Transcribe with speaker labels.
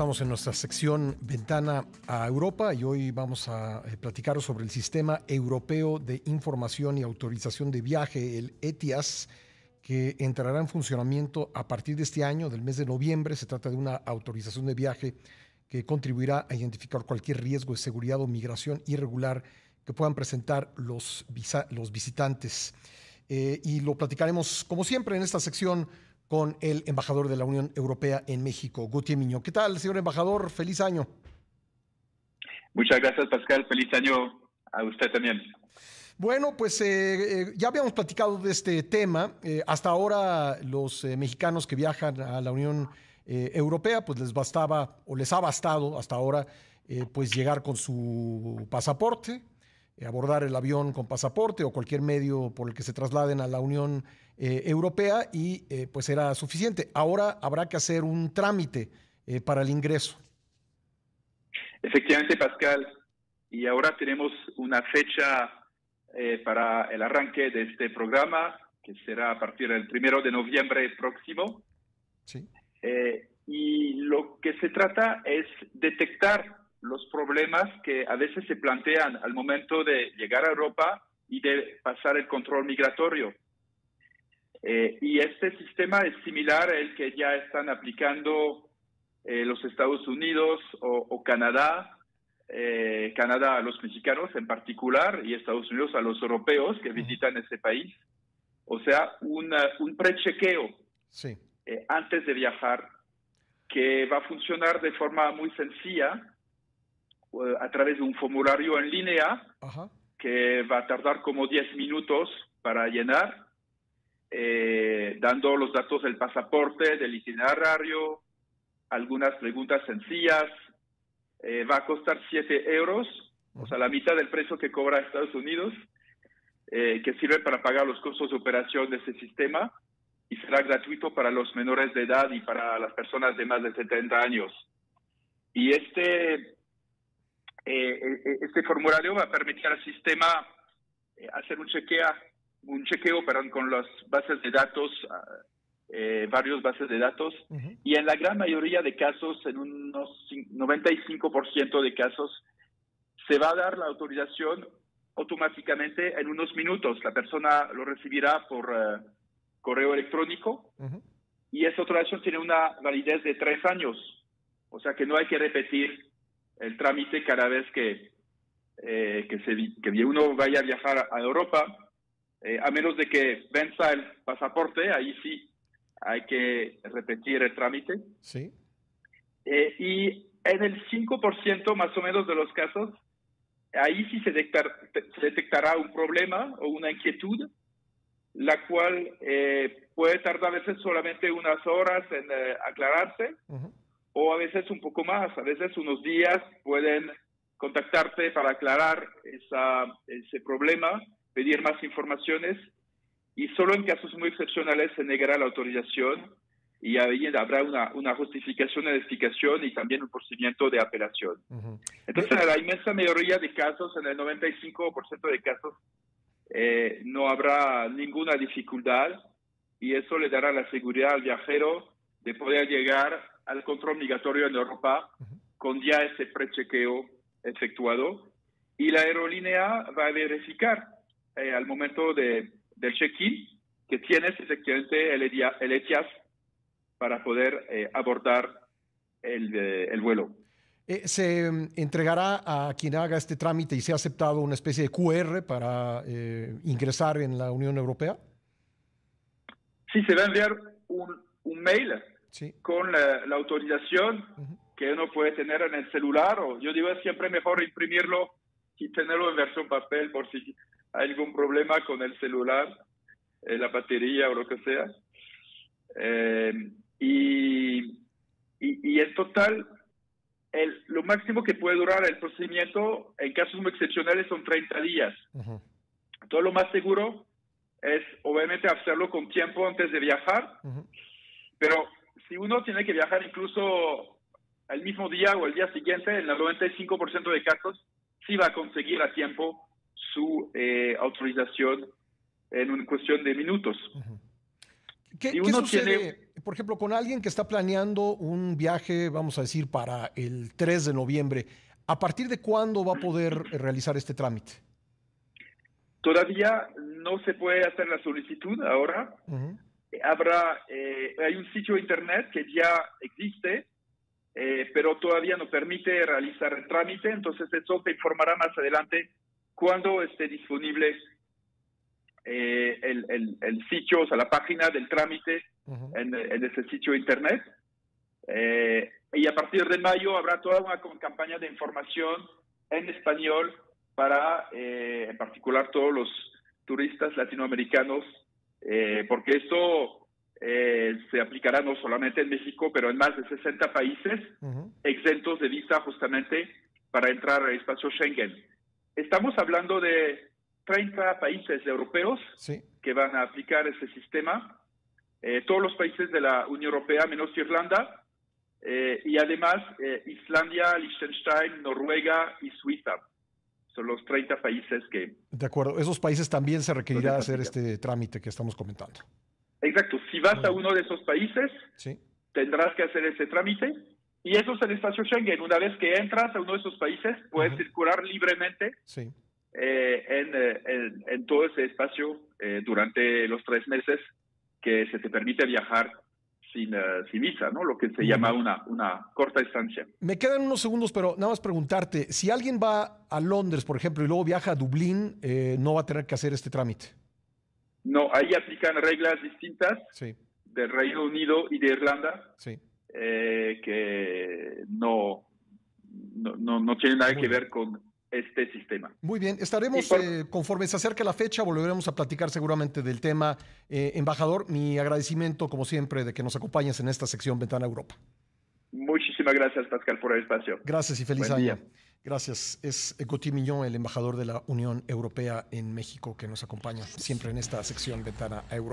Speaker 1: estamos en nuestra sección Ventana a Europa y hoy vamos a eh, platicar sobre el Sistema Europeo de Información y Autorización de Viaje, el ETIAS, que entrará en funcionamiento a partir de este año, del mes de noviembre. Se trata de una autorización de viaje que contribuirá a identificar cualquier riesgo de seguridad o migración irregular que puedan presentar los, los visitantes. Eh, y lo platicaremos, como siempre, en esta sección con el embajador de la Unión Europea en México, Gautier Miño. ¿Qué tal, señor embajador? Feliz año.
Speaker 2: Muchas gracias, Pascal. Feliz año a usted también.
Speaker 1: Bueno, pues eh, eh, ya habíamos platicado de este tema. Eh, hasta ahora los mexicanos que viajan a la Unión Europea, pues les bastaba o les ha bastado hasta ahora, pues llegar con su pasaporte, abordar el avión con pasaporte o cualquier medio por el que se trasladen a la Unión eh, europea y eh, pues era suficiente. Ahora habrá que hacer un trámite eh, para el ingreso.
Speaker 2: Efectivamente, Pascal. Y ahora tenemos una fecha para el arranque de este programa, que será a partir del primero de noviembre próximo. Sí. y lo que se trata es detectar los problemas que a veces se plantean al momento de llegar a Europa y de pasar el control migratorio. Eh, y este sistema es similar al que ya están aplicando eh, los Estados Unidos o, Canadá, eh, Canadá a los mexicanos en particular y Estados Unidos a los europeos que visitan ese país. O sea, un prechequeo sí. antes de viajar que va a funcionar de forma muy sencilla a través de un formulario en línea que va a tardar como 10 minutos para llenar eh, dando los datos del pasaporte, del itinerario, algunas preguntas sencillas. Eh, va a costar 7 euros, o sea, la mitad del precio que cobra Estados Unidos, eh, que sirve para pagar los costos de operación de ese sistema y será gratuito para los menores de edad y para las personas de más de 70 años. Y este, este formulario va a permitir al sistema hacer un chequeo un chequeo perdón, con las bases de datos, ah, eh, varios bases de datos, y en la gran mayoría de casos, en unos 95% de casos, se va a dar la autorización automáticamente en unos minutos. La persona lo recibirá por eh, correo electrónico y esa autorización tiene una validez de tres años. O sea que no hay que repetir el trámite cada vez que, eh, que, se, que uno vaya a viajar a Europa eh, a menos de que venza el pasaporte, ahí sí hay que repetir el trámite. Sí. Eh, y en el 5% más o menos de los casos, ahí sí se, detectará un problema o una inquietud, la cual eh, puede tardar a veces solamente unas horas en aclararse, o a veces un poco más, a veces unos días pueden contactarte para aclarar esa, ese problema pedir más informaciones y solo en casos muy excepcionales se negará la autorización y ahí habrá una, una justificación de explicación y también un procedimiento de apelación. Entonces, en la inmensa mayoría de casos, en el 95% de casos, eh, no habrá ninguna dificultad y eso le dará la seguridad al viajero de poder llegar al control migratorio en Europa con ya ese prechequeo efectuado y la aerolínea va a verificar eh, al momento de, del check-in que tienes efectivamente el, el ETIAS para poder eh, abordar el, eh, el vuelo.
Speaker 1: ¿Se mm, entregará a quien haga este trámite y se ha aceptado una especie de QR para ingresar en la Unión Europea?
Speaker 2: Sí, se va a enviar un, un mail con la, autorización que uno puede tener en el celular o yo digo es siempre mejor imprimirlo y tenerlo en versión papel por si hay algún problema con el celular, eh, la batería o lo que sea. Eh, y, y, en total, el, lo máximo que puede durar el procedimiento en casos muy excepcionales son 30 días. Todo lo más seguro es obviamente hacerlo con tiempo antes de viajar, pero si uno tiene que viajar incluso el mismo día o el día siguiente, en el 95% de casos, sí va a conseguir a tiempo su eh, autorización en una cuestión de minutos.
Speaker 1: ¿Qué, sucede, por ejemplo, con alguien que está planeando un viaje, vamos a decir, para el 3 de noviembre, ¿a partir de cuándo va a poder realizar este trámite?
Speaker 2: Todavía no se puede hacer la solicitud ahora. Habrá, eh, hay un sitio internet que ya existe, eh, pero todavía no permite realizar el trámite, entonces eso te informará más adelante cuando esté disponible eh, el, el, sitio, o sea, la página del trámite en, ese sitio internet. y a partir de mayo habrá toda una campaña de información en español para, eh, en particular, todos los turistas latinoamericanos, eh, porque esto eh, se aplicará no solamente en México, pero en más de 60 países exentos de visa justamente para entrar al espacio Schengen. Estamos hablando de 30 países europeos que van a aplicar ese sistema, todos los países de la Unión Europea menos Irlanda, y además Islandia, Liechtenstein, Noruega y Suiza son los 30 países que...
Speaker 1: De acuerdo, esos países también se requerirá hacer este trámite que estamos comentando.
Speaker 2: Exacto, si vas a uno de esos países, tendrás que hacer ese trámite y eso es el espacio Schengen. Una vez que entras a uno de esos países, puedes circular libremente eh, eh, en, en, todo ese espacio eh, durante los tres meses que se te permite viajar sin, uh, sin, visa, ¿no? Lo que se llama una, una corta estancia.
Speaker 1: Me quedan unos segundos, pero nada más preguntarte, si alguien va a Londres, por ejemplo, y luego viaja a Dublín, eh, ¿no va a tener que hacer este trámite?
Speaker 2: No, ahí aplican reglas distintas del Reino Unido y de Irlanda, sí. eh, que no, no, no, no tienen nada que ver con este sistema.
Speaker 1: Muy bien, estaremos, eh, conforme se acerque la fecha, volveremos a platicar seguramente del tema. Eh, embajador, mi agradecimiento, como siempre, de que nos acompañes en esta sección Ventana Europa.
Speaker 2: Muchísimas gracias, Pascal, por el espacio.
Speaker 1: Gracias y feliz año. Gracias. Es Gauthier Millón, el embajador de la Unión Europea en México, que nos acompaña siempre en esta sección Ventana Europa.